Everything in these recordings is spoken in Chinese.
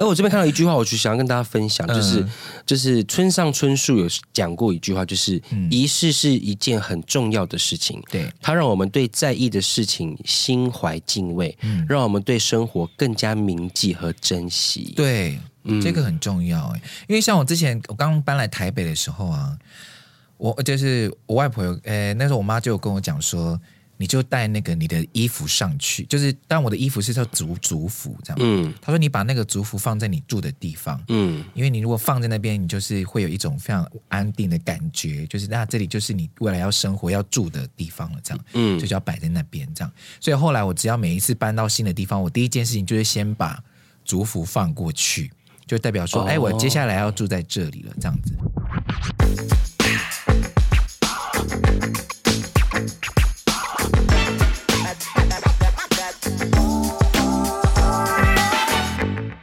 而我这边看到一句话，我就想要跟大家分享，就是、嗯、就是村上春树有讲过一句话，就是仪式是一件很重要的事情，对，它让我们对在意的事情心怀敬畏，嗯，让我们对生活更加铭记和珍惜。对，嗯、这个很重要哎，因为像我之前我刚搬来台北的时候啊。我就是我外婆有，呃，那时候我妈就有跟我讲说，你就带那个你的衣服上去，就是当我的衣服是叫族族服这样，嗯，他说你把那个族服放在你住的地方，嗯，因为你如果放在那边，你就是会有一种非常安定的感觉，就是那这里就是你未来要生活要住的地方了，这样，嗯，就是要摆在那边这样，所以后来我只要每一次搬到新的地方，我第一件事情就是先把族服放过去，就代表说，哎，我接下来要住在这里了，这样子。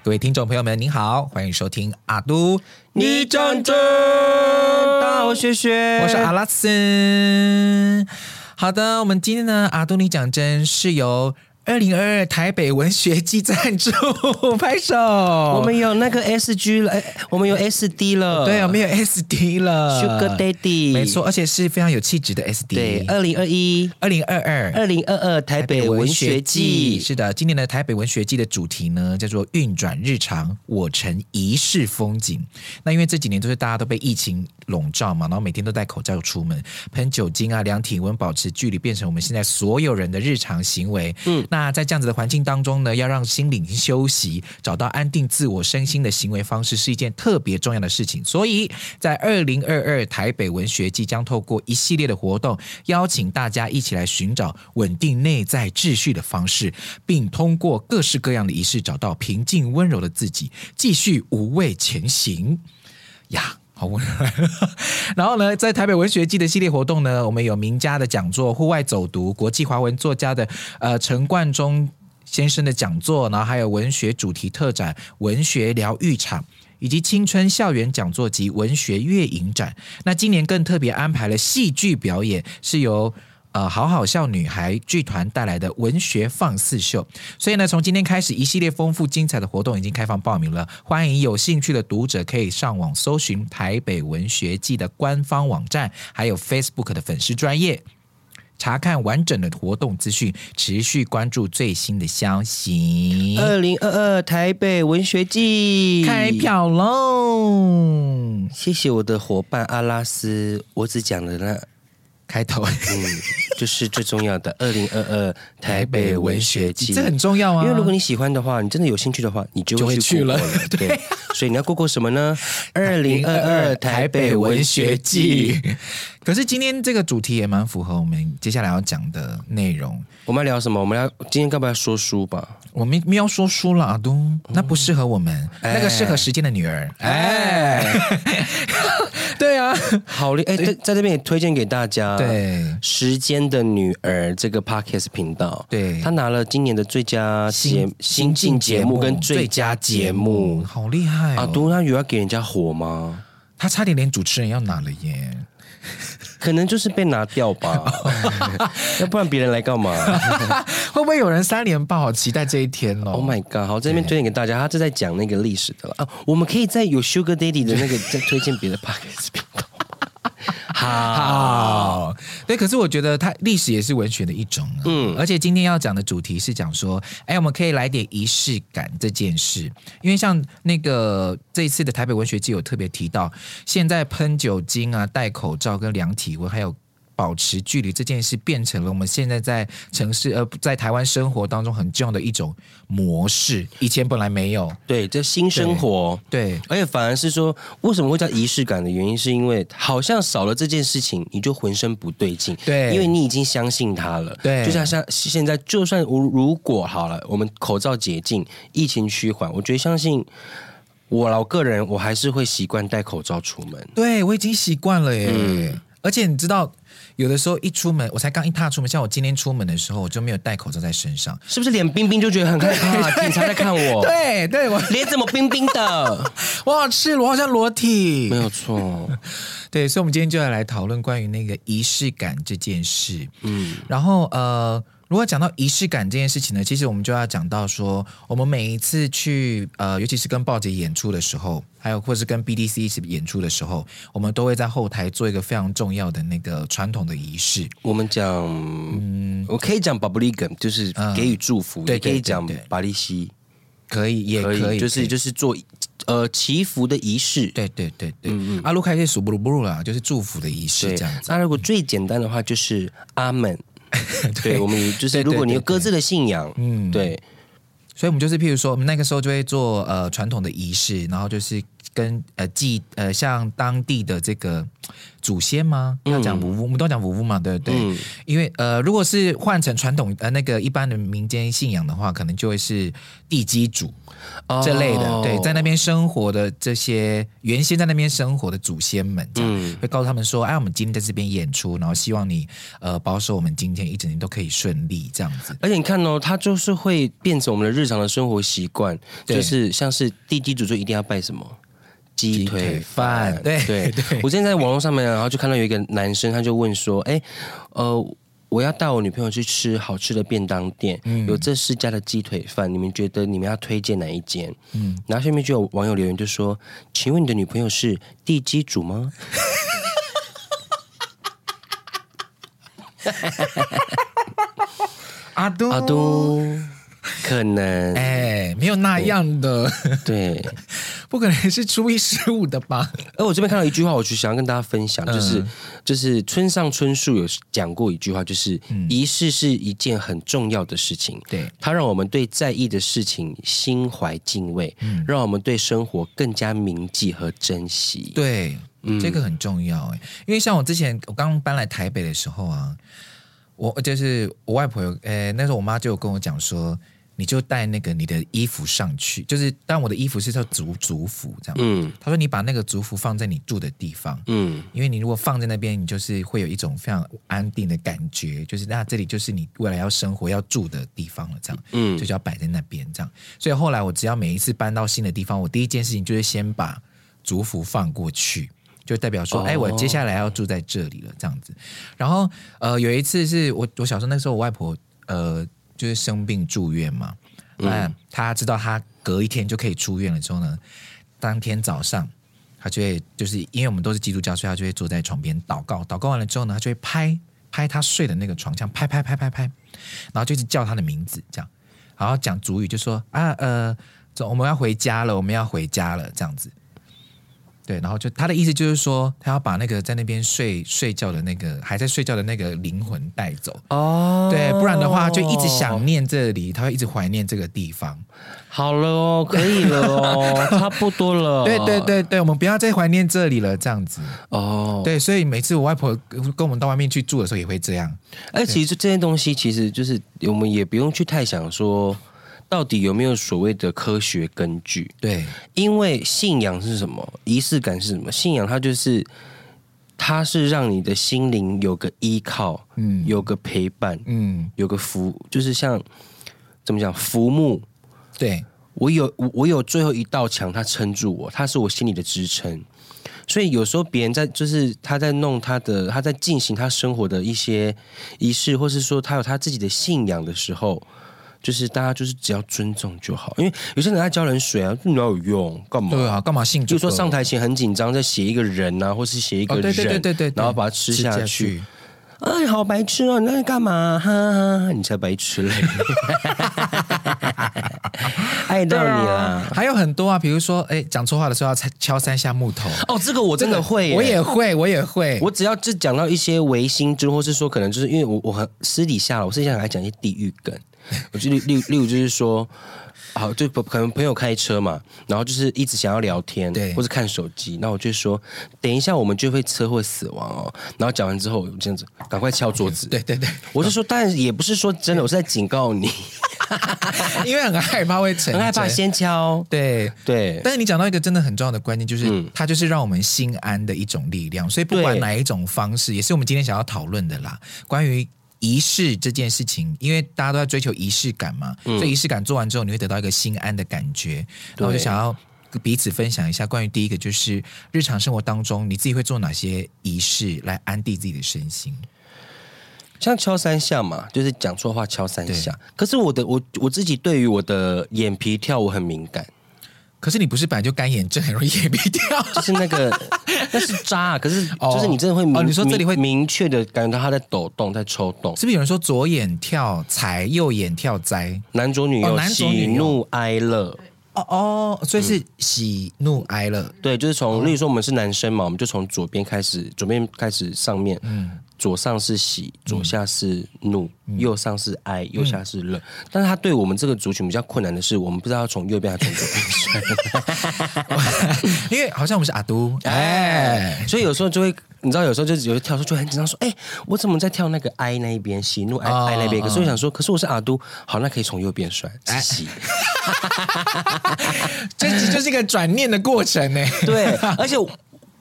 各位听众朋友们，您好，欢迎收听阿都你讲真，大家好，我是雪雪，我是阿拉斯。好的，我们今天呢，阿都你讲真是由。二零二二台北文学季赞助，拍手！我们有那个 S G 了，我们有 S D 了，对，我们有 S D 了，Sugar Daddy，没错，而且是非常有气质的 S D。对，二零二一、二零二二、二零二二台北文学季，是的，今年的台北文学季的主题呢，叫做“运转日常，我成一世风景”。那因为这几年都是大家都被疫情笼罩嘛，然后每天都戴口罩出门，喷酒精啊，量体温，保持距离，变成我们现在所有人的日常行为。嗯。那在这样子的环境当中呢，要让心灵休息，找到安定自我身心的行为方式，是一件特别重要的事情。所以在二零二二台北文学季将透过一系列的活动，邀请大家一起来寻找稳定内在秩序的方式，并通过各式各样的仪式，找到平静温柔的自己，继续无畏前行呀。好。然后呢，在台北文学季的系列活动呢，我们有名家的讲座、户外走读、国际华文作家的呃陈冠中先生的讲座，然后还有文学主题特展、文学疗愈场，以及青春校园讲座及文学月影展。那今年更特别安排了戏剧表演，是由。呃，好好笑女孩剧团带来的文学放肆秀，所以呢，从今天开始，一系列丰富精彩的活动已经开放报名了。欢迎有兴趣的读者可以上网搜寻台北文学季的官方网站，还有 Facebook 的粉丝专业，查看完整的活动资讯，持续关注最新的消息。二零二二台北文学季开票喽！谢谢我的伙伴阿拉斯，我只讲了那。开头，嗯，就是最重要的 二零二二台北文学季，这很重要啊！因为如果你喜欢的话，你真的有兴趣的话，你就会去了。对，对，所以你要过过什么呢？二零二二台北文学季。可是今天这个主题也蛮符合我们接下来要讲的内容。我们要聊什么？我们要今天要不要说书吧？我们没有说书了，阿都，那不适合我们，嗯、那个适合时间的女儿。哎，啊，好厉！哎，在在这边也推荐给大家。对，时间的女儿这个 Podcast 频道，对，她拿了今年的最佳节新进节目跟最佳节目，好厉害、哦！阿都，他有要给人家火吗？他差点连主持人要拿了耶。可能就是被拿掉吧，要不然别人来干嘛？会不会有人三连爆？好期待这一天哦！Oh my god！好，这边推荐给大家，他是在讲那个历史的了啊。我们可以在有 Sugar Daddy 的那个 再推荐别的 Podcast 频道。好，对，可是我觉得它历史也是文学的一种，嗯，而且今天要讲的主题是讲说，哎，我们可以来点仪式感这件事，因为像那个这一次的台北文学季有特别提到，现在喷酒精啊、戴口罩跟量体温，还有。保持距离这件事变成了我们现在在城市呃，在台湾生活当中很重要的一种模式，以前本来没有。对，这新生活，对，对，而且反而是说，为什么会叫仪式感的原因，是因为好像少了这件事情，你就浑身不对劲。对，因为你已经相信他了。对，就像像现在，就算如如果好了，我们口罩解禁，疫情趋缓，我觉得相信我老个人，我还是会习惯戴口罩出门。对，我已经习惯了耶。嗯，而且你知道。有的时候一出门，我才刚一踏出门，像我今天出门的时候，我就没有戴口罩在身上，是不是脸冰冰就觉得很害怕？警察在看我，对对，我脸怎么冰冰的？我好赤裸，好像裸体，没有错。对，所以，我们今天就要来讨论关于那个仪式感这件事。嗯，然后呃，如果讲到仪式感这件事情呢，其实我们就要讲到说，我们每一次去呃，尤其是跟爆姐演出的时候，还有或是跟 BDC 一起演出的时候，我们都会在后台做一个非常重要的那个传统的仪式。我们讲，嗯，我可以讲 b a b l i g a m，就是给予祝福；也可以讲巴利西，可以，也可以，可以就是就是做呃祈福的仪式。对对对对，嗯嗯。阿鲁开是数布鲁布鲁啦，就是祝福的仪式这样子。那如果最简单的话，就是阿门。对，我们就是，如果你有各自的信仰，嗯，对，所以我们就是，譬如说，我们那个时候就会做呃传统的仪式，然后就是。跟呃祭呃像当地的这个祖先吗？要讲五巫，我们都讲五巫嘛，对不对？嗯、因为呃，如果是换成传统呃那个一般的民间信仰的话，可能就会是地基主这类的。哦、对，在那边生活的这些原先在那边生活的祖先们，这样、嗯、会告诉他们说：“哎，我们今天在这边演出，然后希望你呃保守我们今天一整天都可以顺利。”这样子。而且你看哦，它就是会变成我们的日常的生活习惯，对就是像是地基主就一定要拜什么。鸡腿饭，对对对。我之前在网络上面，然后就看到有一个男生，他就问说：“哎，呃，我要带我女朋友去吃好吃的便当店，嗯、有这四家的鸡腿饭，你们觉得你们要推荐哪一间？”嗯，然后下面就有网友留言就说：“请问你的女朋友是地基主吗？” 阿都，阿东，可能哎，没有那样的，对。不可能是初一十五的吧？而我这边看到一句话，我就想要跟大家分享，就是、嗯、就是村上春树有讲过一句话，就是、嗯、仪式是一件很重要的事情，对，它让我们对在意的事情心怀敬畏，嗯、让我们对生活更加铭记和珍惜。对，嗯、这个很重要哎，因为像我之前我刚搬来台北的时候啊，我就是我外婆有，诶，那时候我妈就有跟我讲说。你就带那个你的衣服上去，就是但我的衣服是叫族族服这样。嗯，他说你把那个族服放在你住的地方，嗯，因为你如果放在那边，你就是会有一种非常安定的感觉，就是那这里就是你未来要生活要住的地方了，这样，嗯，就要摆在那边这样。所以后来我只要每一次搬到新的地方，我第一件事情就是先把族服放过去，就代表说，哎、哦，我接下来要住在这里了，这样子。然后呃，有一次是我我小时候那时候，我外婆呃。就是生病住院嘛，那、嗯、他知道他隔一天就可以出院了之后呢，当天早上他就会就是因为我们都是基督教，所以他就会坐在床边祷告，祷告完了之后呢，他就会拍拍他睡的那个床，这样拍拍拍拍拍，然后就是叫他的名字，这样，然后讲主语就说啊呃，走，我们要回家了，我们要回家了，这样子。对，然后就他的意思就是说，他要把那个在那边睡睡觉的那个还在睡觉的那个灵魂带走哦。对，不然的话就一直想念这里，他会一直怀念这个地方。好了哦，可以了哦，差不多了。对对对对，我们不要再怀念这里了，这样子哦。对，所以每次我外婆跟我们到外面去住的时候也会这样。哎，其实这些东西其实就是我们也不用去太想说。到底有没有所谓的科学根据？对，因为信仰是什么？仪式感是什么？信仰它就是，它是让你的心灵有个依靠，嗯，有个陪伴，嗯，有个福，就是像怎么讲，浮木。对，我有我我有最后一道墙，它撑住我，它是我心里的支撑。所以有时候别人在就是他在弄他的，他在进行他生活的一些仪式，或是说他有他自己的信仰的时候。就是大家就是只要尊重就好，因为有些人在浇人水啊，没有用？干嘛？对啊，干嘛信？就说上台前很紧张，在写一个人啊，或是写一个人，哦、对，对，对对对对，然后把它吃下去。哎，好白痴哦！你在干嘛？哈哈，你才白痴嘞！爱到你了、啊。还有很多啊，比如说，哎，讲错话的时候要敲三下木头。哦，这个我真的会，我也会，我也会。我只要就讲到一些违心之，或是说可能就是因为我我很私底下了，我私底下来讲一些地狱梗。我就例例例如就是说，好，就可能朋友开车嘛，然后就是一直想要聊天，对，或者看手机，那我就说，等一下我们就会车祸死亡哦。然后讲完之后，这样子赶快敲桌子，对对对，我是说，当然也不是说真的，我是在警告你，因为很害怕会成，很害怕先敲，对对。但是你讲到一个真的很重要的观念，就是、嗯、它就是让我们心安的一种力量。所以不管哪一种方式，也是我们今天想要讨论的啦，关于。仪式这件事情，因为大家都在追求仪式感嘛，嗯、所以仪式感做完之后，你会得到一个心安的感觉。然后我就想要彼此分享一下关于第一个，就是日常生活当中你自己会做哪些仪式来安定自己的身心。像敲三下嘛，就是讲错话敲三下。可是我的我我自己对于我的眼皮跳我很敏感。可是你不是本来就干眼症，很容易眼皮跳？就是那个 那是渣，可是就是你真的会明、哦哦、你说这里会明确的感觉到它在抖动，在抽动。是不是有人说左眼跳财，右眼跳灾？男左女右，哦、喜怒哀乐。哦哦，所以是喜怒哀乐。对，就是从，例如说我们是男生嘛，我们就从左边开始，左边开始上面，嗯。左上是喜，左下是怒，嗯、右上是哀，右下是乐。嗯、但是他对我们这个族群比较困难的是，我们不知道要从右边还是从左边。因为好像我们是阿都，哎，所以有时候就会，你知道，有时候就有跳出就很紧张，说，哎，我怎么在跳那个哀那一边，喜怒哀哀那边？可是我想说，可是我是阿都，好，那可以从右边算，喜。这就是一个转念的过程呢。对，而且。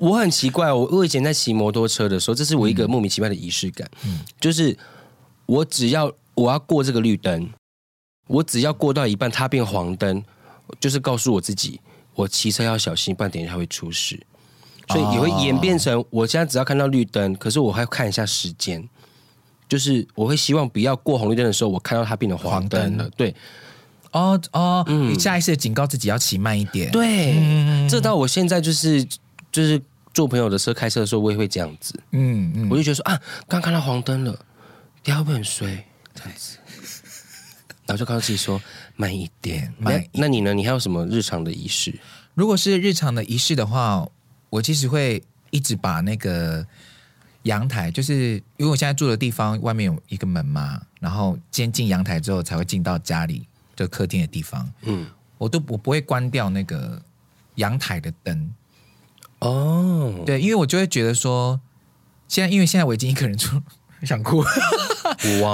我很奇怪，我我以前在骑摩托车的时候，这是我一个莫名其妙的仪式感，嗯、就是我只要我要过这个绿灯，我只要过到一半，它变黄灯，就是告诉我自己，我骑车要小心，不然等一下会出事。所以也会演变成，我现在只要看到绿灯，可是我还要看一下时间，就是我会希望不要过红绿灯的时候，我看到它变成黄灯了。灯对，哦哦，嗯、你下意识警告自己要骑慢一点。对，嗯、这到我现在就是就是。坐朋友的车开车的时候，我也会这样子。嗯嗯，我就觉得说啊，刚看到黄灯了，你会不会很衰？这样子，然后就告诉自己说慢一点，慢。那你呢？你还有什么日常的仪式？如果是日常的仪式的话，我其实会一直把那个阳台，就是因为我现在住的地方外面有一个门嘛，然后先进阳台之后才会进到家里就客厅的地方。嗯，我都我不会关掉那个阳台的灯。哦，oh. 对，因为我就会觉得说，现在因为现在我已经一个人住，想哭.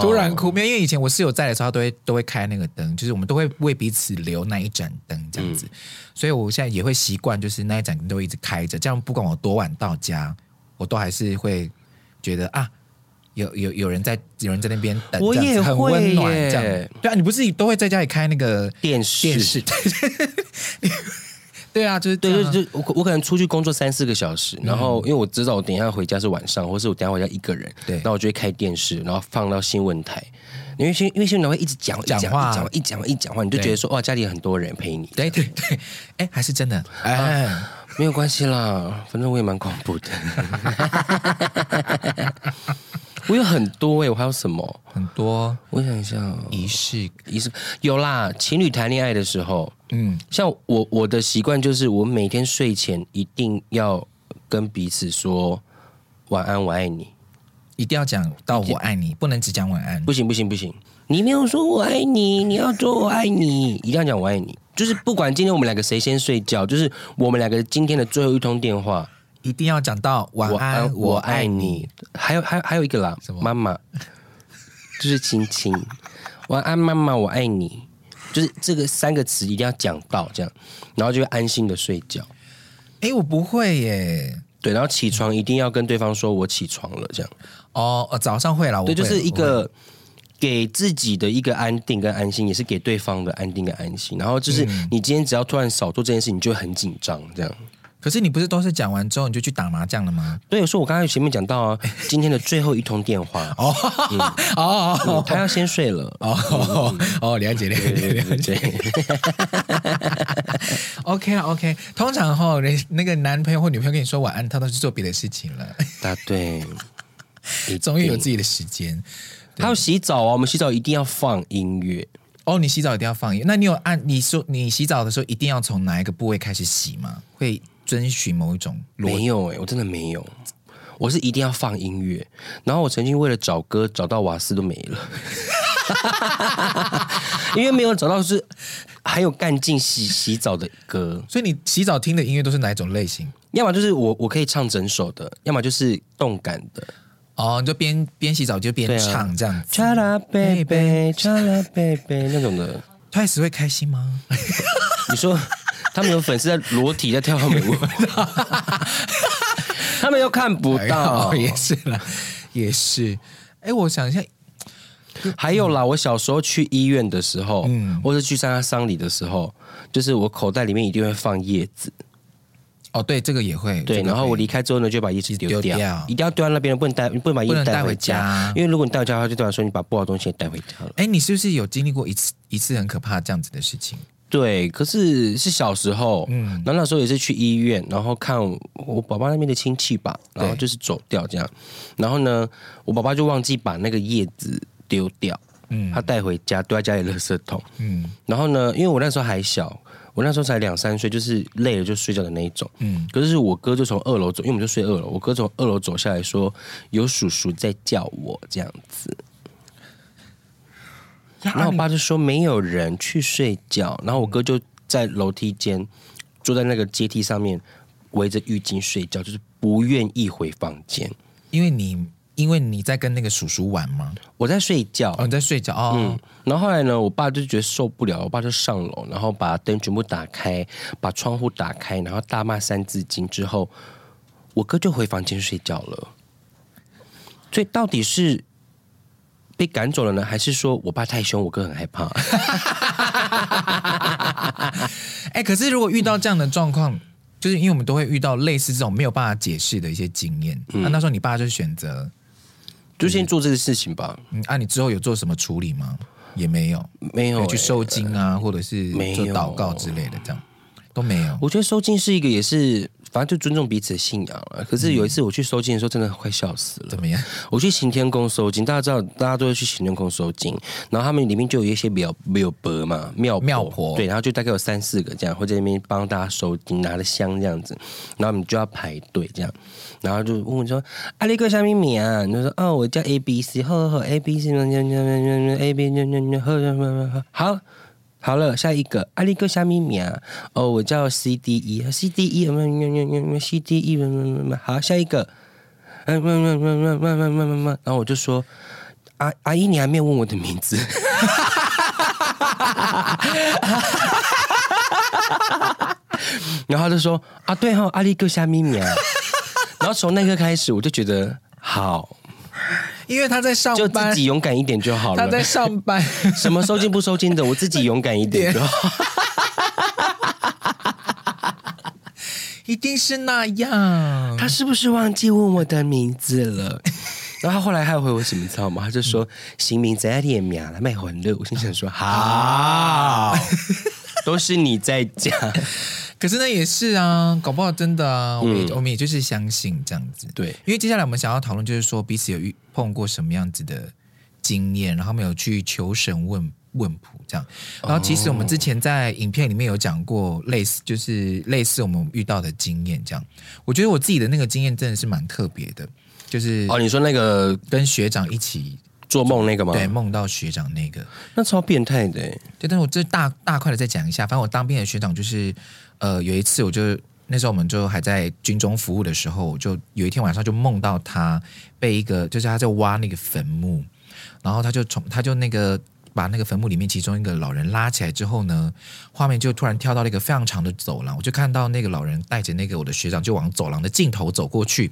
突然哭，没有，因为以前我室友在的时候，都会都会开那个灯，就是我们都会为彼此留那一盏灯这样子，嗯、所以我现在也会习惯，就是那一盏灯都一直开着，这样不管我多晚到家，我都还是会觉得啊，有有有人在，有人在那边等，我也会很温暖这样。对啊，你不是都会在家里开那个电视？电视 对啊，就是对，就就我我可能出去工作三四个小时，然后因为我知道我等一下回家是晚上，或是我等一下回家一个人，对，那我就会开电视，然后放到新闻台，因为新因为新闻台会一直讲讲话，讲一讲一讲话，你就觉得说哇，家里有很多人陪你，对对对，哎，还是真的，哎，没有关系啦，反正我也蛮恐怖的。我有很多哎、欸，我还有什么？很多，我想一下，仪式。仪式。有啦。情侣谈恋爱的时候，嗯，像我我的习惯就是，我每天睡前一定要跟彼此说晚安，我爱你，一定要讲到我爱你，不能只讲晚安。不行不行不行，你没有说我爱你，你要说我爱你，一定要讲我爱你。就是不管今天我们两个谁先睡觉，就是我们两个今天的最后一通电话。一定要讲到晚安，我爱你。还有还有还有一个啦，什么？妈妈，就是亲亲。晚安，妈妈，我爱你。就是这个三个词一定要讲到这样，然后就会安心的睡觉。哎，我不会耶。对，然后起床一定要跟对方说我起床了，这样。哦，早上会啦。对，就是一个给自己的一个安定跟安心，也是给对方的安定跟安心。然后就是你今天只要突然少做这件事，你就会很紧张，这样。可是你不是都是讲完之后你就去打麻将了吗？对，有时候我刚才前面讲到啊，今天的最后一通电话哦哦，他要先睡了哦哦，了解了解了解。OK 了 OK，通常哈，人那个男朋友或女朋友跟你说晚安，他都去做别的事情了。答对，你终于有自己的时间。还要洗澡啊，我们洗澡一定要放音乐哦。你洗澡一定要放音乐，那你有按你说你洗澡的时候一定要从哪一个部位开始洗吗？会。遵循某一种没有哎、欸，我真的没有，我是一定要放音乐。然后我曾经为了找歌找到瓦斯都没了，因为没有找到是还有干净洗洗澡的歌。所以你洗澡听的音乐都是哪一种类型？要么就是我我可以唱整首的，要么就是动感的。哦，你就边边洗澡就边唱这样子。cha la baby cha la baby 那种的，Twice 会开心吗？你说。他们有粉丝在裸体在跳美舞，他们又看不到，也是啦，也是。哎，我想一下，还有啦，我小时候去医院的时候，嗯，或者去参加丧礼的时候，就是我口袋里面一定会放叶子。哦，对，这个也会。对，然后我离开之后呢，就把叶子丢掉，一定要丢在那边，不能带，不能把叶子带回家。因为如果你带回家的话，就代表说你把不好东西也带回家了。哎，你是不是有经历过一次一次很可怕这样子的事情？对，可是是小时候，嗯，然后那时候也是去医院，然后看我爸爸那边的亲戚吧，然后就是走掉这样，然后呢，我爸爸就忘记把那个叶子丢掉，嗯，他带回家丢在家里垃圾桶，嗯，然后呢，因为我那时候还小，我那时候才两三岁，就是累了就睡觉的那一种，嗯，可是我哥就从二楼走，因为我们就睡二楼，我哥从二楼走下来说有叔叔在叫我这样子。然后我爸就说没有人去睡觉，然后我哥就在楼梯间坐在那个阶梯上面围着浴巾睡觉，就是不愿意回房间。因为你因为你在跟那个叔叔玩吗？我在睡觉，哦，你在睡觉哦。嗯，然后后来呢，我爸就觉得受不了，我爸就上楼，然后把灯全部打开，把窗户打开，然后大骂三字经之后，我哥就回房间睡觉了。所以到底是？被赶走了呢，还是说我爸太凶，我哥很害怕？哎、欸，可是如果遇到这样的状况，就是因为我们都会遇到类似这种没有办法解释的一些经验。那、嗯啊、那时候你爸就选择就先做这个事情吧。嗯，啊，你之后有做什么处理吗？也没有，没有、欸、去收金啊，或者是做祷告之类的，这样都没有。我觉得收金是一个也是。反正就尊重彼此的信仰了。可是有一次我去收金的时候，真的快笑死了。怎么样？我去行天宫收金，大家知道，大家都会去行天宫收金。然后他们里面就有一些庙庙伯嘛，庙庙婆。对，然后就大概有三四个这样，会在那边帮大家收金，拿着香这样子。然后你就要排队这样，然后就问我说：“阿力哥什么名啊？”你就说：“哦，我叫 A B C，呵呵，A B C，嗯嗯嗯嗯，A B 呵呵呵，好。”好了，下一个阿力哥虾米名啊？哦，我叫 C D E，C D E，嗯嗯嗯嗯，C D E，嗯嗯嗯，好，下一个，嗯嗯嗯嗯嗯嗯嗯嗯，然后我就说，阿阿姨，你还没有问我的名字，然后他就说，啊，对哈，阿力哥虾咪咪啊，然后从那刻开始，我就觉得好。因为他在上班，就自己勇敢一点就好了。他在上班，什么收金不收金的，我自己勇敢一点就好。一定是那样。他是不是忘记问我的名字了？然后他后来还回我什么，你知道吗？他就说：“行名在列名了，卖魂乐。”我心想说：“好，都是你在讲。”可是那也是啊，搞不好真的啊，我们也、嗯、我们也就是相信这样子。对，因为接下来我们想要讨论就是说彼此有遇碰过什么样子的经验，然后没有去求神问问卜这样。然后其实我们之前在影片里面有讲过类似，就是类似我们遇到的经验这样。我觉得我自己的那个经验真的是蛮特别的，就是哦，你说那个跟学长一起做梦那个吗？对，梦到学长那个，那超变态的。对，但是我这大大块的再讲一下，反正我当兵的学长就是。呃，有一次，我就那时候我们就还在军中服务的时候，就有一天晚上就梦到他被一个，就是他在挖那个坟墓，然后他就从他就那个把那个坟墓里面其中一个老人拉起来之后呢，画面就突然跳到了一个非常长的走廊，我就看到那个老人带着那个我的学长就往走廊的尽头走过去。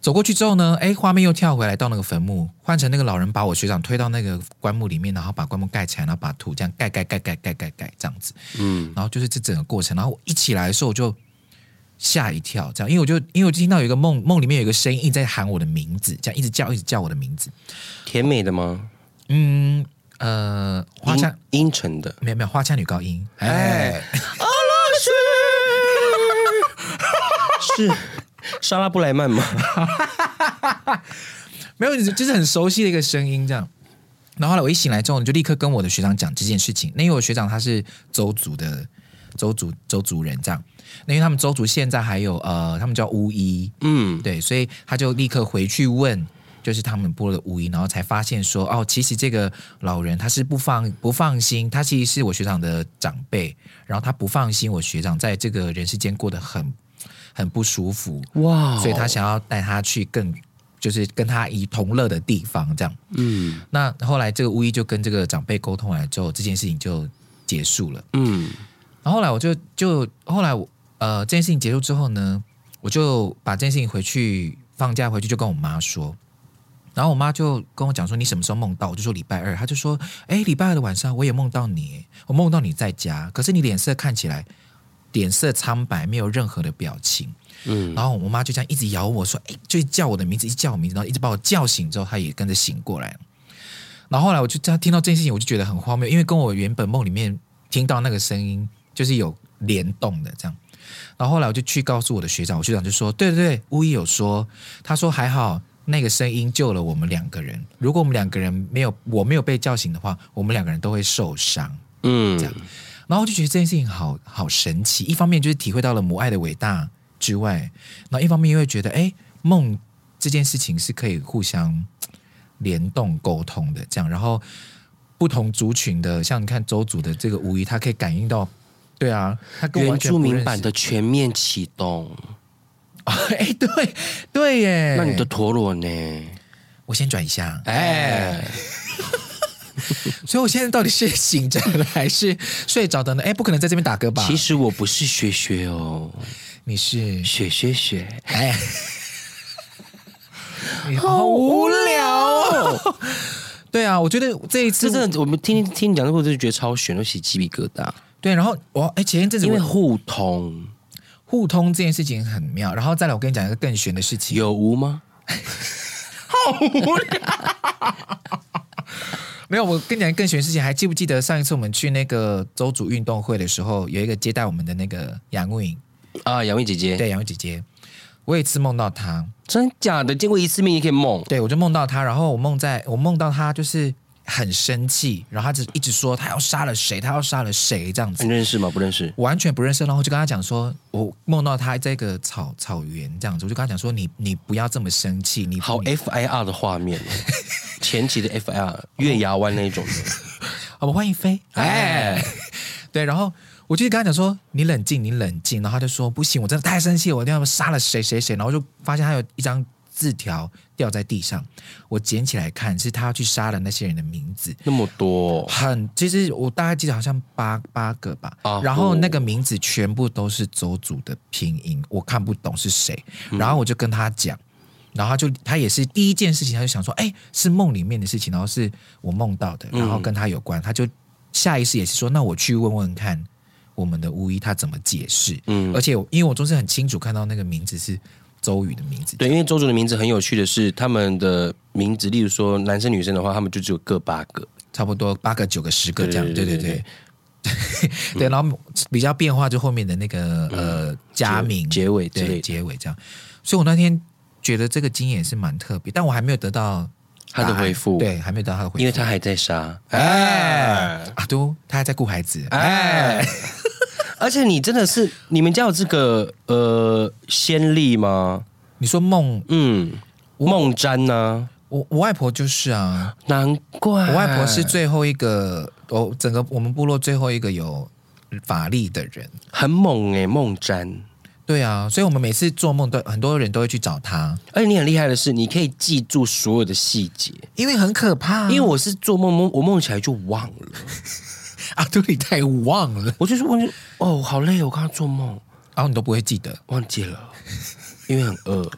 走过去之后呢，哎，画面又跳回来到那个坟墓，换成那个老人把我学长推到那个棺木里面，然后把棺木盖起来，然后把土这样盖盖盖盖盖盖盖这样子，嗯，然后就是这整个过程，然后我一起来的时候我就吓一跳，这样，因为我就因为我就听到有一个梦梦里面有一个声音一直在喊我的名字，这样一直叫一直叫我的名字，甜美的吗？嗯呃，花腔阴沉的，没有没有花腔女高音，哎，阿拉斯是。莎拉布莱曼吗？没有，就是很熟悉的一个声音，这样。然后后来我一醒来之后，你就立刻跟我的学长讲这件事情。那因为我学长他是周族的，周族周族人，这样。那因为他们周族现在还有呃，他们叫巫医，嗯，对，所以他就立刻回去问，就是他们部落的巫医，然后才发现说，哦，其实这个老人他是不放不放心，他其实是我学长的长辈，然后他不放心我学长在这个人世间过得很。很不舒服哇，wow, 所以他想要带他去更，就是跟他一同乐的地方，这样。嗯，那后来这个巫医就跟这个长辈沟通完了之后，这件事情就结束了。嗯，然后后来我就就后来我呃这件事情结束之后呢，我就把这件事情回去放假回去就跟我妈说，然后我妈就跟我讲说，你什么时候梦到？我就说礼拜二，她就说，哎，礼拜二的晚上我也梦到你，我梦到你在家，可是你脸色看起来脸色苍白，没有任何的表情。嗯，然后我妈就这样一直咬我说：“哎，就叫我的名字，一直叫我名字，然后一直把我叫醒之后，她也跟着醒过来。然后后来我就这样听到这件事情，我就觉得很荒谬，因为跟我原本梦里面听到那个声音就是有联动的这样。然后后来我就去告诉我的学长，我学长就说：对对对，巫医有说，他说还好那个声音救了我们两个人，如果我们两个人没有我没有被叫醒的话，我们两个人都会受伤。嗯，这样。然后我就觉得这件事情好好神奇，一方面就是体会到了母爱的伟大。之外，然后一方面又会觉得，哎，梦这件事情是可以互相联动沟通的，这样。然后不同族群的，像你看周族的这个巫医，他可以感应到，对啊，他跟原住民版的全面启动。哎，对对耶，那你的陀螺呢？我先转一下，哎。所以，我现在到底是醒着了还是睡着的呢？哎，不可能在这边打嗝吧？其实我不是雪雪哦。你是雪雪雪，哎，你好无聊哦。对啊，我觉得这一次真的，我们听听你讲的故事，就觉得超悬，都起鸡皮疙瘩。对，然后我哎，前一阵子因为互通，互通这件事情很妙。然后再来，我跟你讲一个更悬的事情，有无吗？好无聊。没有，我跟你讲更玄的事情，还记不记得上一次我们去那个周主运动会的时候，有一个接待我们的那个杨颖。啊，杨颖姐姐，对，杨颖姐姐，我有一次梦到她，真假的？见过一次面也可以梦？对，我就梦到她，然后我梦在我梦到她就是很生气，然后他就一直说他要杀了谁，他要杀了谁这样子。你认识吗？不认识，完全不认识。然后就跟他讲说，我梦到他在一个草草原这样子，我就跟他讲说，你你不要这么生气，你好 F I R 的画面，前期的 F I R 月牙湾那一种的。好，我欢迎飞，哎，对，然后。我就跟他讲说：“你冷静，你冷静。”然后他就说：“不行，我真的太生气了，我一定要杀了谁谁谁。”然后就发现他有一张字条掉在地上，我捡起来看，是他要去杀了那些人的名字。那么多，很，其实我大概记得好像八八个吧。啊、然后那个名字全部都是邹族的拼音，我看不懂是谁。然后我就跟他讲，然后他就他也是第一件事情，他就想说：“哎，是梦里面的事情，然后是我梦到的，然后跟他有关。嗯”他就下意识也是说：“那我去问问看。”我们的巫医他怎么解释？嗯，而且因为我总是很清楚看到那个名字是邹语的名字。对，因为周族的名字很有趣的是，他们的名字，例如说男生女生的话，他们就只有各八个，差不多八个、九个、十个这样。对对对对，对，然后比较变化就后面的那个呃加名结尾对结尾这样。所以我那天觉得这个经验是蛮特别，但我还没有得到他的回复，对，还没有得到他的回复，因为他还在杀。哎，阿都他还在顾孩子。哎。而且你真的是，你们家有这个呃先例吗？你说梦，嗯，梦占呢？我我外婆就是啊，难怪我外婆是最后一个，我整个我们部落最后一个有法力的人，很猛哎，梦占。对啊，所以我们每次做梦都很多人都会去找他。而且你很厉害的是，你可以记住所有的细节，因为很可怕。因为我是做梦梦，我梦起来就忘了。啊，对，你太忘了。我就是忘记哦，好累，我刚刚做梦，然后你都不会记得，忘记了，因为很饿，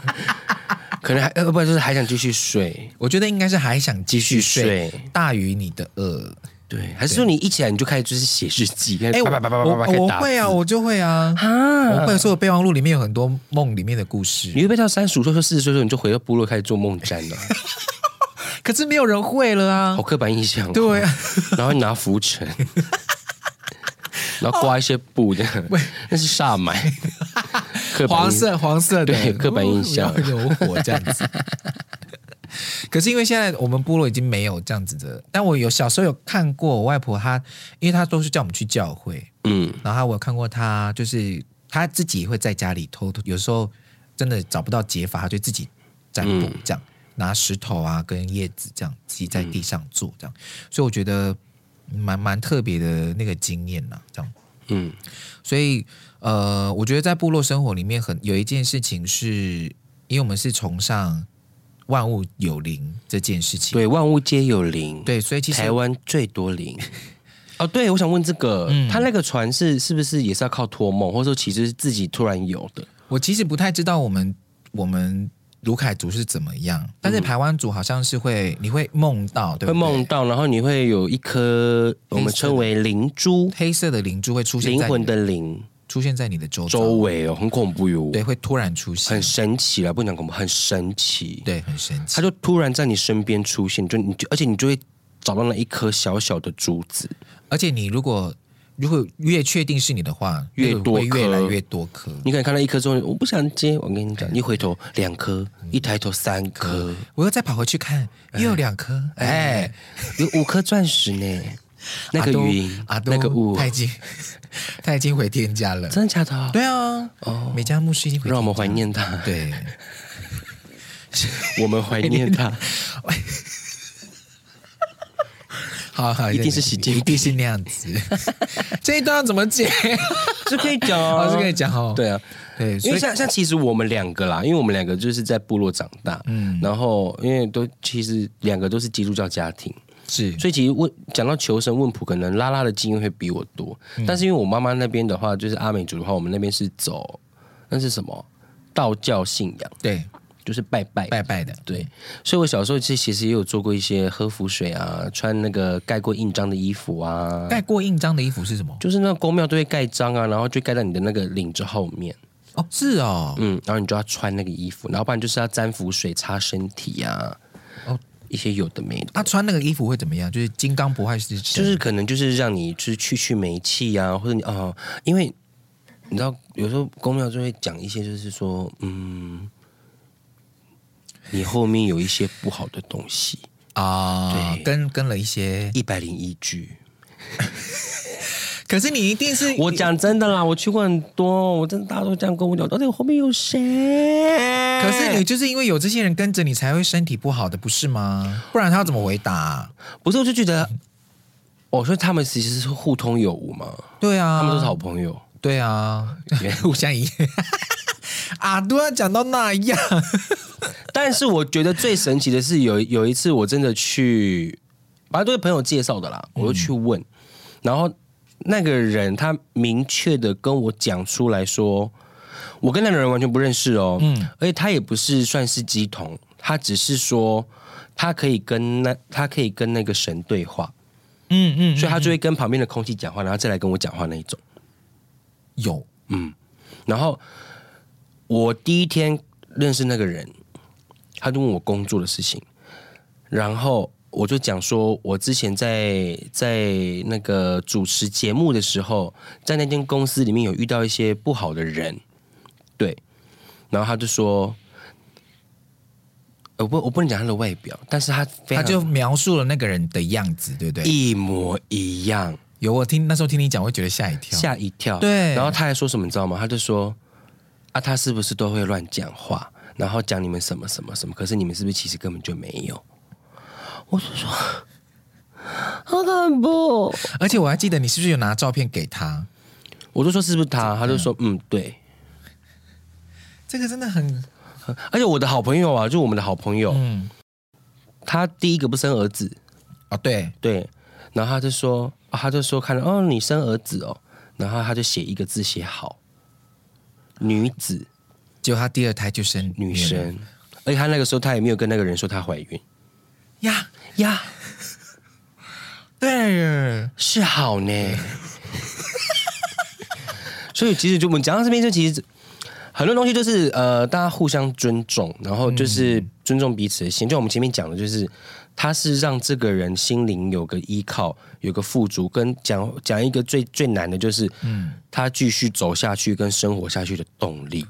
可能还呃，不然就是还想继续睡。我觉得应该是还想继续睡，大于你的饿。对，还是说你一起来你就开始就是写日记？哎，我我会啊，我就会啊，我会说备忘录里面有很多梦里面的故事。你会不会到三十五岁、说四十岁的时候，你就回到部落开始做梦占了？可是没有人会了啊！好刻板印象。对啊，然后你拿浮尘，然后挂一些布这样，那是煞买。黄色黄色的，对，刻板印象，有火这样子。可是因为现在我们部落已经没有这样子的，但我有小时候有看过我外婆她，因为她都是叫我们去教会，嗯，然后我有看过她，就是她自己会在家里偷偷，有时候真的找不到解法，她就自己占卜这样。拿石头啊，跟叶子这样挤在地上做这样，嗯、所以我觉得蛮蛮特别的那个经验呐，这样，嗯，所以呃，我觉得在部落生活里面很有一件事情是，因为我们是崇尚万物有灵这件事情，对，万物皆有灵，对，所以其实台湾最多灵。哦，对，我想问这个，嗯、他那个船是是不是也是要靠托梦，或者说其实是自己突然有的？我其实不太知道我们我们。鲁凯族是怎么样，但是台湾族好像是会，你会梦到，对不对？会梦到，然后你会有一颗我们称为灵珠，黑色的灵珠会出现，灵魂的灵出现在你的周周围哦，很恐怖哟。对，会突然出现，很神奇啦，不讲恐怖，很神奇，对，很神奇。它就突然在你身边出现，就你就，而且你就会找到那一颗小小的珠子，而且你如果。如果越确定是你的话，越多，越来越多颗。你可以看到一颗之后，我不想接。我跟你讲，一回头两颗，一抬头三颗，我又再跑回去看，又有两颗。哎，有五颗钻石呢。那个云啊，那个雾，他已经 他已经回天家了。真的假的？对啊。哦，美嘉牧师已经回，让我们怀念他。对，我们怀念他。好好，一定是洗洁，一定是那样子。这一段要怎么解？是可以讲 哦，是可以讲哦。对啊，对，因为像像其实我们两个啦，因为我们两个就是在部落长大，嗯，然后因为都其实两个都是基督教家庭，是，所以其实问讲到求神问卜，可能拉拉的经验会比我多。嗯、但是因为我妈妈那边的话，就是阿美族的话，我们那边是走那是什么道教信仰，对。就是拜拜拜拜的，对，所以我小时候其实其实也有做过一些喝符水啊，穿那个盖过印章的衣服啊。盖过印章的衣服是什么？就是那个宫庙都会盖章啊，然后就盖在你的那个领子后面。哦，是哦，嗯，然后你就要穿那个衣服，然后不然就是要沾符水擦身体啊。哦，一些有的没的。他、啊、穿那个衣服会怎么样？就是金刚不坏之身，就是可能就是让你就是去去霉气啊，或者你哦，因为你知道有时候公庙就会讲一些，就是说嗯。你后面有一些不好的东西啊，对，跟跟了一些一百零一句。可是你一定是 我讲真的啦，我去过很多，我真的大家都这样跟我讲，到底我后面有谁？可是你就是因为有这些人跟着你，才会身体不好的，不是吗？不然他要怎么回答？不是，我就觉得，我说他们其实是互通有无嘛。对啊，他们都是好朋友。对啊，互相依。啊，都要讲到那样。但是我觉得最神奇的是有有一次我真的去，反正都是朋友介绍的啦，我就去问，嗯、然后那个人他明确的跟我讲出来说，我跟那个人完全不认识哦，嗯，而且他也不是算是鸡同，他只是说他可以跟那他可以跟那个神对话，嗯嗯，嗯，所以他就会跟旁边的空气讲话，然后再来跟我讲话那一种，有，嗯，然后我第一天认识那个人。他就问我工作的事情，然后我就讲说，我之前在在那个主持节目的时候，在那间公司里面有遇到一些不好的人，对，然后他就说，我不我不能讲他的外表，但是他他就描述了那个人的样子，对不对？一模一样。有我听那时候听你讲，我会觉得吓一跳，吓一跳。对，然后他还说什么，你知道吗？他就说，啊，他是不是都会乱讲话？然后讲你们什么什么什么，可是你们是不是其实根本就没有？我就说，好恐怖！而且我还记得你是不是有拿照片给他？我就说是不是他？他就说嗯，对。这个真的很，而且我的好朋友啊，就我们的好朋友，嗯，他第一个不生儿子啊，对对，然后他就说，他就说看到哦，你生儿子哦，然后他就写一个字写好，女子。结果她第二胎就生女生，而且她那个时候她也没有跟那个人说她怀孕呀呀，对，是好呢。所以其实就我们讲到这边，就其实很多东西就是呃，大家互相尊重，然后就是尊重彼此的心。就我们前面讲的，就是他是让这个人心灵有个依靠，有个富足，跟讲讲一个最最难的就是，嗯，他继续走下去跟生活下去的动力。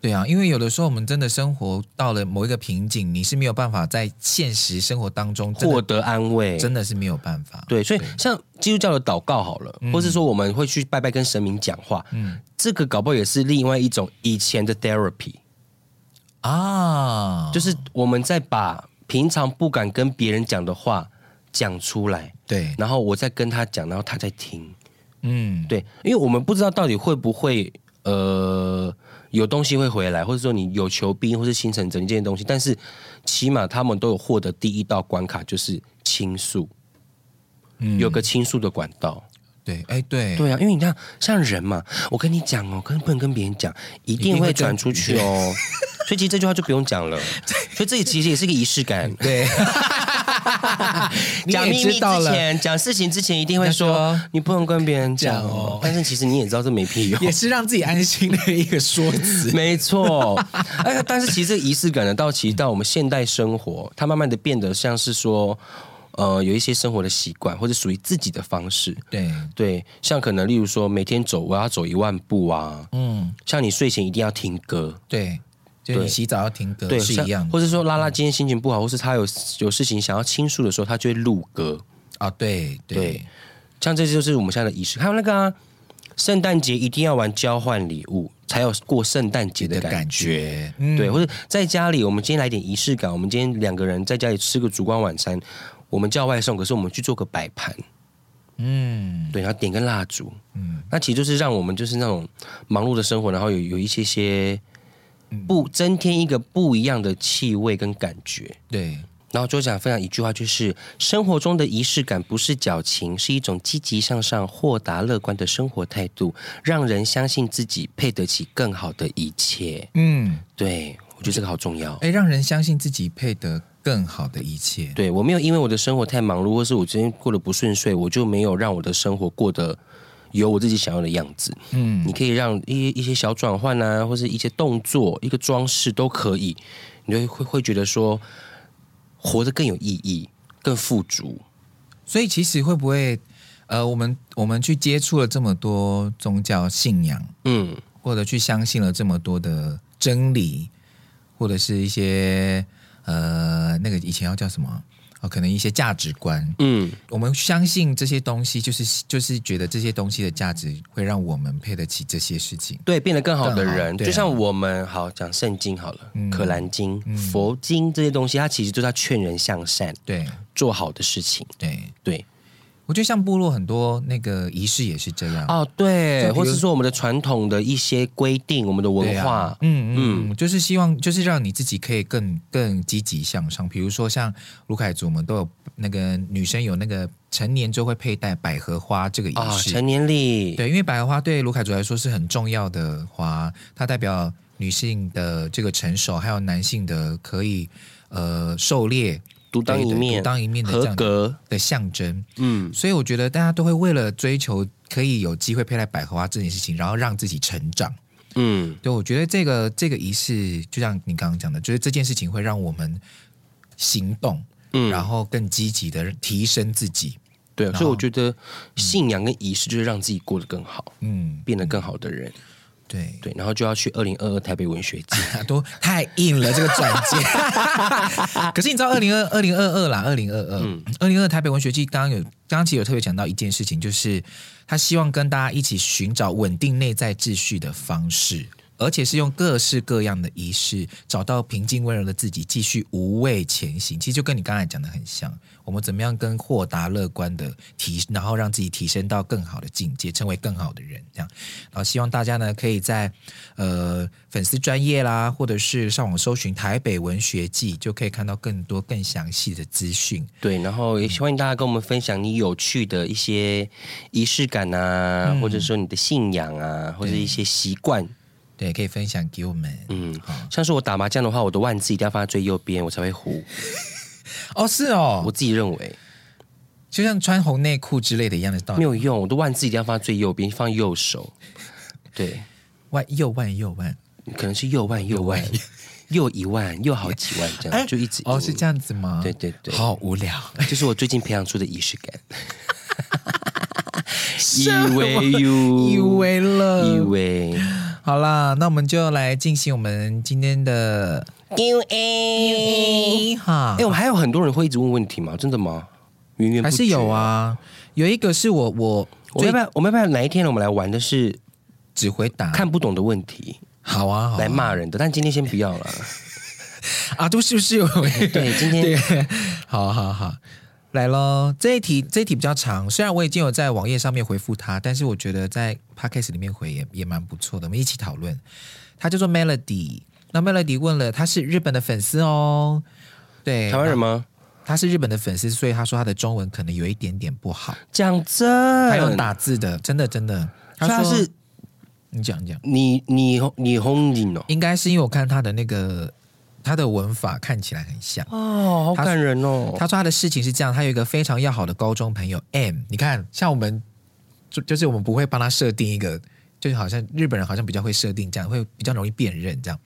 对啊，因为有的时候我们真的生活到了某一个瓶颈，你是没有办法在现实生活当中获得安慰，真的是没有办法。对，所以像基督教的祷告好了，嗯、或是说我们会去拜拜跟神明讲话，嗯，这个搞不好也是另外一种以前的 therapy 啊，就是我们在把平常不敢跟别人讲的话讲出来，对，然后我再跟他讲，然后他在听，嗯，对，因为我们不知道到底会不会呃。有东西会回来，或者说你有求必应，或是心诚则灵这些东西，但是起码他们都有获得第一道关卡，就是倾诉，嗯，有个倾诉的管道。对，哎，对，对啊，因为你看，像人嘛，我跟你讲哦，可是不能跟别人讲，一定会转出去哦。所以其实这句话就不用讲了。所以这其实也是个仪式感。对，讲秘密之前，讲事情之前，一定会说，说你不能跟别人讲哦。但是其实你也知道这没屁用，也是让自己安心的一个说辞。没错。哎，但是其实这个仪式感呢，到其实到我们现代生活，它慢慢的变得像是说。呃，有一些生活的习惯，或者属于自己的方式。对对，像可能例如说，每天走我要走一万步啊。嗯，像你睡前一定要听歌。对，就你洗澡要听歌，对，是一样的。或者说，拉拉今天心情不好，或是他有有事情想要倾诉的时候，他就会录歌啊。对对，对，像这就是我们现在的仪式。还有那个啊，圣诞节一定要玩交换礼物，才有过圣诞节的感觉。嗯，对，或者在家里，我们今天来点仪式感。我们今天两个人在家里吃个烛光晚餐。我们叫外送，可是我们去做个摆盘，嗯，对，然后点个蜡烛，嗯，那其实就是让我们就是那种忙碌的生活，然后有有一些些不增添一个不一样的气味跟感觉，对。然后就想分享一句话，就是生活中的仪式感不是矫情，是一种积极向上、豁达乐观的生活态度，让人相信自己配得起更好的一切。嗯，对，我觉得这个好重要。哎，让人相信自己配得。更好的一切，对，我没有因为我的生活太忙碌，或是我今天过得不顺遂，我就没有让我的生活过得有我自己想要的样子。嗯，你可以让一一些小转换啊，或是一些动作、一个装饰都可以，你会会会觉得说活得更有意义、更富足。所以其实会不会呃，我们我们去接触了这么多宗教信仰，嗯，或者去相信了这么多的真理，或者是一些。呃，那个以前要叫什么？哦，可能一些价值观。嗯，我们相信这些东西，就是就是觉得这些东西的价值会让我们配得起这些事情，对，变得更好的人。就像我们好讲圣经好了，嗯、可兰经、嗯、佛经这些东西，它其实都在劝人向善，对，做好的事情，对对。我觉得像部落很多那个仪式也是这样哦，对，或者是说我们的传统的一些规定，我们的文化，啊、嗯嗯，嗯就是希望就是让你自己可以更更积极向上。比如说像卢凯族，我们都有那个女生有那个成年之后会佩戴百合花这个仪式，哦、成年礼，对，因为百合花对卢凯族来说是很重要的花，它代表女性的这个成熟，还有男性的可以呃狩猎。独当一面，独当一面的这样的，的象征。嗯，所以我觉得大家都会为了追求可以有机会佩戴百合花这件事情，然后让自己成长。嗯，对，我觉得这个这个仪式，就像你刚刚讲的，就是这件事情会让我们行动，嗯，然后更积极的提升自己。对，所以我觉得信仰跟仪式就是让自己过得更好，嗯，变得更好的人。对对，然后就要去二零二二台北文学季，都太硬了这个转接。可是你知道二零二二零二二啦，二零二二，二零二二台北文学季刚刚有刚刚其实有特别讲到一件事情，就是他希望跟大家一起寻找稳定内在秩序的方式。而且是用各式各样的仪式，找到平静温柔的自己，继续无畏前行。其实就跟你刚才讲的很像，我们怎么样跟豁达乐观的提，然后让自己提升到更好的境界，成为更好的人。这样，然后希望大家呢，可以在呃粉丝专业啦，或者是上网搜寻台北文学季，就可以看到更多更详细的资讯。对，然后也欢迎大家跟我们分享你有趣的一些仪式感啊，嗯、或者说你的信仰啊，或者一些习惯。对，可以分享给我们。嗯，好像是我打麻将的话，我的万字一定要放在最右边，我才会胡。哦，是哦，我自己认为，就像穿红内裤之类的一样的道理，没有用。我的万字一定要放在最右边，放右手。对，万右万右万，可能是右万右万，又 一万又好几万这样，就一直哦，是这样子吗？对对对，好无聊，这是我最近培养出的仪式感。以为有，以为了，以为。好啦，那我们就来进行我们今天的 Q&A 哈。哎，我们还有很多人会一直问问题吗？真的吗？源源。还是有啊。有一个是我我我要不要我们要不要哪一天呢？我们来玩的是只回答看不懂的问题。好啊，好啊，来骂人的。但今天先不要了。啊，都是不是有？对，今天对，好好好。来喽，这一题这一题比较长，虽然我已经有在网页上面回复他，但是我觉得在 Podcast 里面回也也蛮不错的。我们一起讨论。他叫做 Melody，那 Melody 问了，他是日本的粉丝哦，对，台湾人吗？他是日本的粉丝，所以他说他的中文可能有一点点不好。讲真，还有打字的，真的真的，他说他是你讲讲，你你你红人哦，应该是因为我看他的那个他的文法看起来很像哦，好感人哦。他说他的事情是这样，他有一个非常要好的高中朋友 M，你看像我们就就是我们不会帮他设定一个，就好像日本人好像比较会设定这样，会比较容易辨认这样。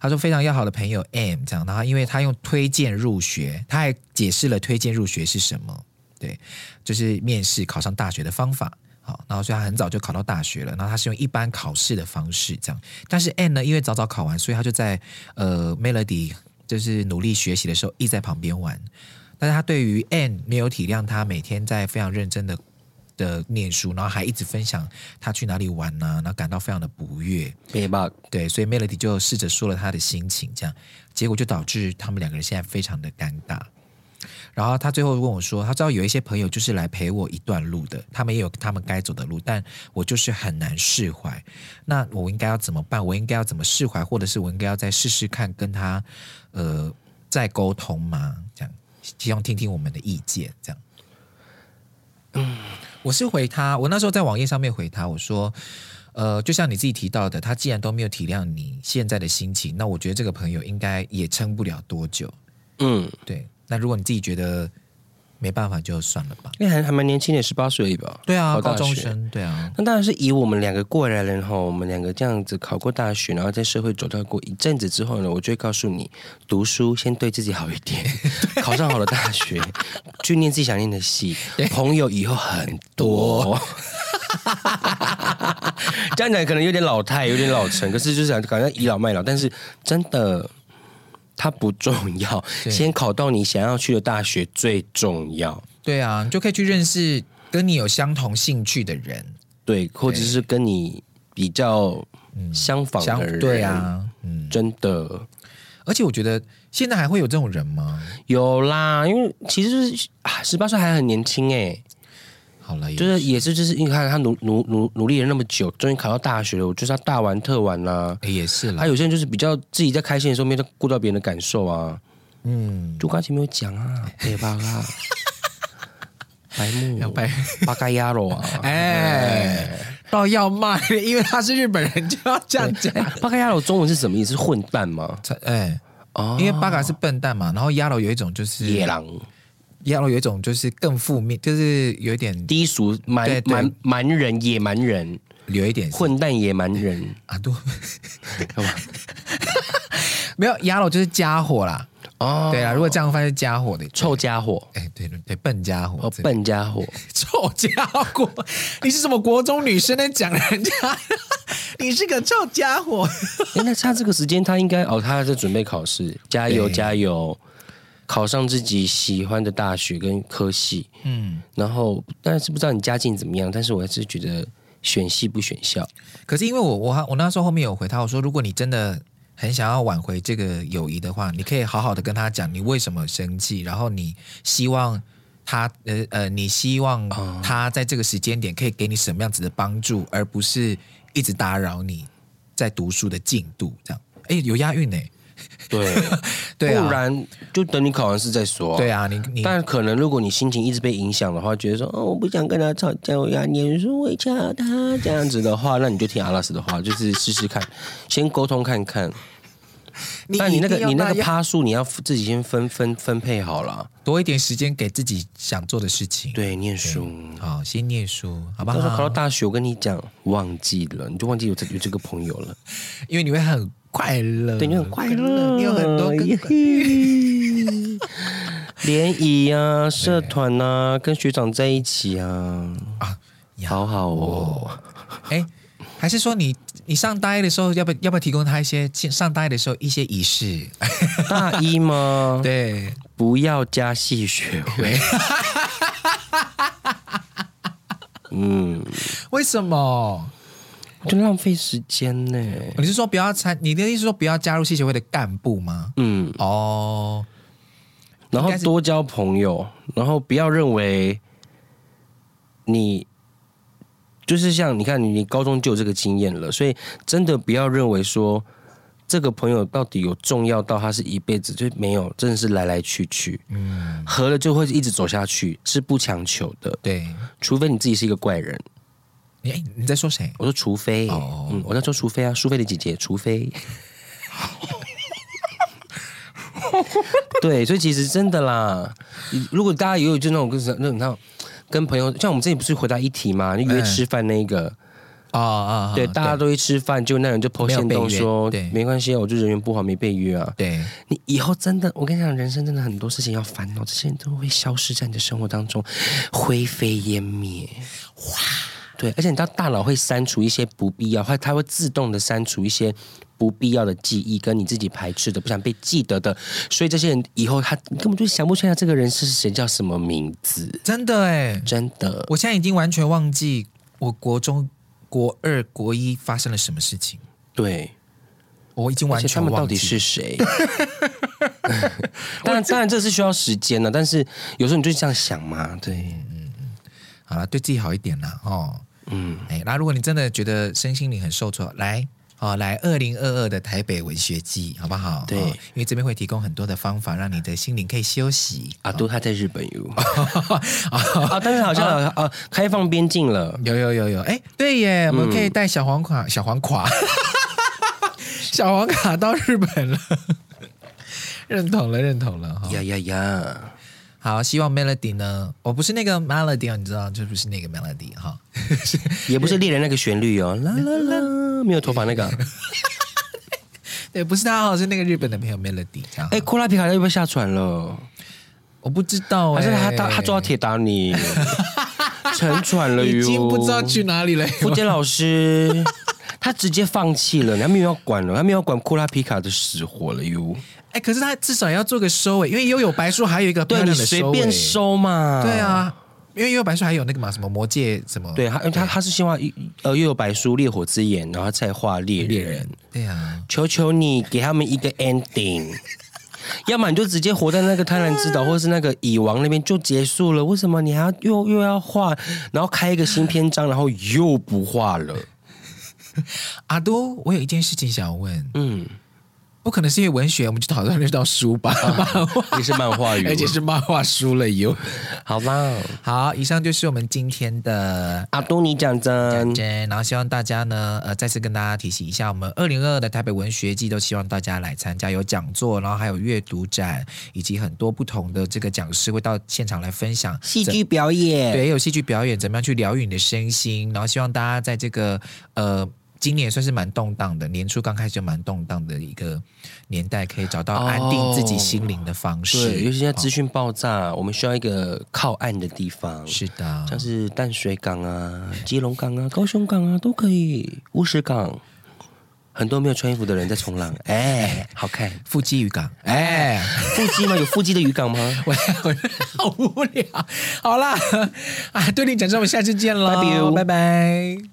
他说非常要好的朋友 M 这样，然后因为他用推荐入学，他还解释了推荐入学是什么，对，就是面试考上大学的方法。好，然后所以他很早就考到大学了，然后他是用一般考试的方式这样，但是 M 呢，因为早早考完，所以他就在呃 Melody 就是努力学习的时候，一直在旁边玩，但是他对于 M 没有体谅他每天在非常认真的。的念书，然后还一直分享他去哪里玩呢、啊，然后感到非常的不悦。对，所以 Melody 就试着说了他的心情，这样结果就导致他们两个人现在非常的尴尬。然后他最后问我说：“他知道有一些朋友就是来陪我一段路的，他们也有他们该走的路，但我就是很难释怀。那我应该要怎么办？我应该要怎么释怀？或者是我应该要再试试看跟他呃再沟通吗？这样希望听听我们的意见，这样。”嗯。我是回他，我那时候在网页上面回他，我说，呃，就像你自己提到的，他既然都没有体谅你现在的心情，那我觉得这个朋友应该也撑不了多久。嗯，对。那如果你自己觉得，没办法，就算了吧。因为还还蛮年轻的，十八岁而已吧。对啊，高中生。对啊，那当然是以我们两个过来人哈，我们两个这样子考过大学，然后在社会走到过一阵子之后呢，我就会告诉你，读书先对自己好一点，考上好的大学，去念自己想念的戏，朋友以后很多。这样讲可能有点老态，有点老成，可是就是想感觉倚老卖老，但是真的。它不重要，先考到你想要去的大学最重要。对啊，你就可以去认识跟你有相同兴趣的人，对，或者是跟你比较相仿的人。嗯、对啊，嗯，真的。而且我觉得现在还会有这种人吗？有啦，因为其实啊，十八岁还很年轻哎。好了，就是也是就是你看他努努努努力了那么久，终于考到大学了，我就是要大玩特玩啦、啊。也是啦，他有些人就是比较自己在开心的时候，没有顾到别人的感受啊。嗯，就刚才没有讲啊，别巴嘎，白木要白巴嘎亚罗啊，哎，到要骂，因为他是日本人，就要这样讲。巴嘎亚罗中文是什么意思？是混蛋吗？哎，哦，因为巴嘎是笨蛋嘛，然后亚罗有一种就是野狼。然后有一种就是更负面，就是有一点低俗、蛮蛮蛮人、野蛮人，有一点混蛋、野蛮人啊，多 干嘛？没有，亚罗就是家伙啦。哦，对啊，如果这样翻是家伙的臭家伙。哎，对对对，笨家伙，哦，笨家伙，臭家伙，你是什么国中女生在讲人家？你是个臭家伙。那差这个时间，他应该哦，他还在准备考试，加油加油。考上自己喜欢的大学跟科系，嗯，然后但是不知道你家境怎么样，但是我还是觉得选系不选校。可是因为我我我那时候后面有回他，我说如果你真的很想要挽回这个友谊的话，你可以好好的跟他讲你为什么生气，然后你希望他呃呃，你希望他在这个时间点可以给你什么样子的帮助，而不是一直打扰你在读书的进度这样。哎，有押韵呢。对，对啊，不然就等你考完试再说。对啊，你你，但可能如果你心情一直被影响的话，觉得说哦，我不想跟他吵架，我要念书，回家他这样子的话，那你就听阿拉斯的话，就是试试看，先沟通看看。但你那个你那个趴数，你要自己先分分分配好了，多一点时间给自己想做的事情。对，念书，好，先念书，好不好？到时候考到大学，我跟你讲，忘记了，你就忘记有这有这个朋友了，因为你会很。快乐，对，你很快乐，你有很多个联谊啊，社团啊，跟学长在一起啊，啊，好好哦。哎，还是说你你上大一的时候，要不要不要提供他一些上大一的时候一些仪式？大一吗？对，不要加戏学会。嗯，为什么？就浪费时间呢？你是说不要参？你的意思是说不要加入系学会的干部吗？嗯，哦，然后多交朋友，然后不要认为你就是像你看你，你高中就有这个经验了，所以真的不要认为说这个朋友到底有重要到他是一辈子，就没有，真的是来来去去，嗯，合了就会一直走下去，是不强求的，对，除非你自己是一个怪人。你你在说谁？我说除非哦，嗯，我在说除非啊，苏菲的姐姐，除非。对，所以其实真的啦，如果大家也有就那种跟那种那跟朋友，像我们之前不是回答一题嘛，就约吃饭那个啊啊，对，大家都去吃饭，就那人就 po 限动说，对，没关系啊，我就人缘不好，没被约啊。对，你以后真的，我跟你讲，人生真的很多事情要烦恼，这些人都会消失在你的生活当中，灰飞烟灭。哇，对，而且你知道大脑会删除一些不必要，它它会自动的删除一些。不必要的记忆，跟你自己排斥的、不想被记得的，所以这些人以后他根本就想不起来这个人是谁，叫什么名字。真的哎，真的，我现在已经完全忘记我国中、国二、国一发生了什么事情。对，我已经完全忘记他们到底是谁。当然，当然这是需要时间的，但是有时候你就这样想嘛。对，好了，对自己好一点啦。哦。嗯，哎，那如果你真的觉得身心灵很受挫，来。哦，来二零二二的台北文学季，好不好？对，因为这边会提供很多的方法，让你的心灵可以休息。阿都他在日本有啊，但是好像啊，啊开放边境了，有有有有，哎，对耶，我们可以带小黄卡，小黄卡，小黄卡到日本了，认同了，认同了，呀呀呀！好，希望 Melody 呢，我不是那个 Melody 你知道，就不是那个 Melody 哈，也不是猎人那个旋律哦，啦啦啦，没有头发那个，对，不是他哦，是那个日本的朋友 Melody 这样。哎，库拉皮卡要不要下船了？我不知道，还是他他他坐到铁达尼沉船了哟，已经不知道去哪里了。福建老师，他直接放弃了，他没有要管了，他没有要管库拉皮卡的死活了哟。哎，可是他至少要做个收尾，因为又有白书还有一个漂亮的收尾，对，你随便收嘛。对啊，因为又有白书还有那个嘛，什么魔戒什么。对，他他他是希望呃幽游白书烈火之眼，然后再画猎猎人。对啊，求求你给他们一个 ending，要么你就直接活在那个贪婪之岛，或者是那个蚁王那边就结束了。为什么你还要又又要画，然后开一个新篇章，然后又不画了？阿多，我有一件事情想问，嗯。不可能是因为文学，我们就讨论这道书吧？漫画也是漫画语，而且是漫画书了哟。好吧，好，以上就是我们今天的阿都你讲真，然后希望大家呢，呃，再次跟大家提醒一下，我们二零二二的台北文学季都希望大家来参加，有讲座，然后还有阅读展，以及很多不同的这个讲师会到现场来分享戏剧表演，对，有戏剧表演，怎么样去疗愈你的身心？然后希望大家在这个呃。今年算是蛮动荡的，年初刚开始就蛮动荡的一个年代，可以找到安定自己心灵的方式。哦、对，尤其现在资讯爆炸，哦、我们需要一个靠岸的地方。是的，像是淡水港啊、基隆港啊、高雄港啊都可以。乌石港很多没有穿衣服的人在冲浪，哎，好看。腹肌渔港，哎，腹肌吗？有腹肌的渔港吗？我好无聊。好啦，啊，对你讲这，我们下次见喽，拜拜。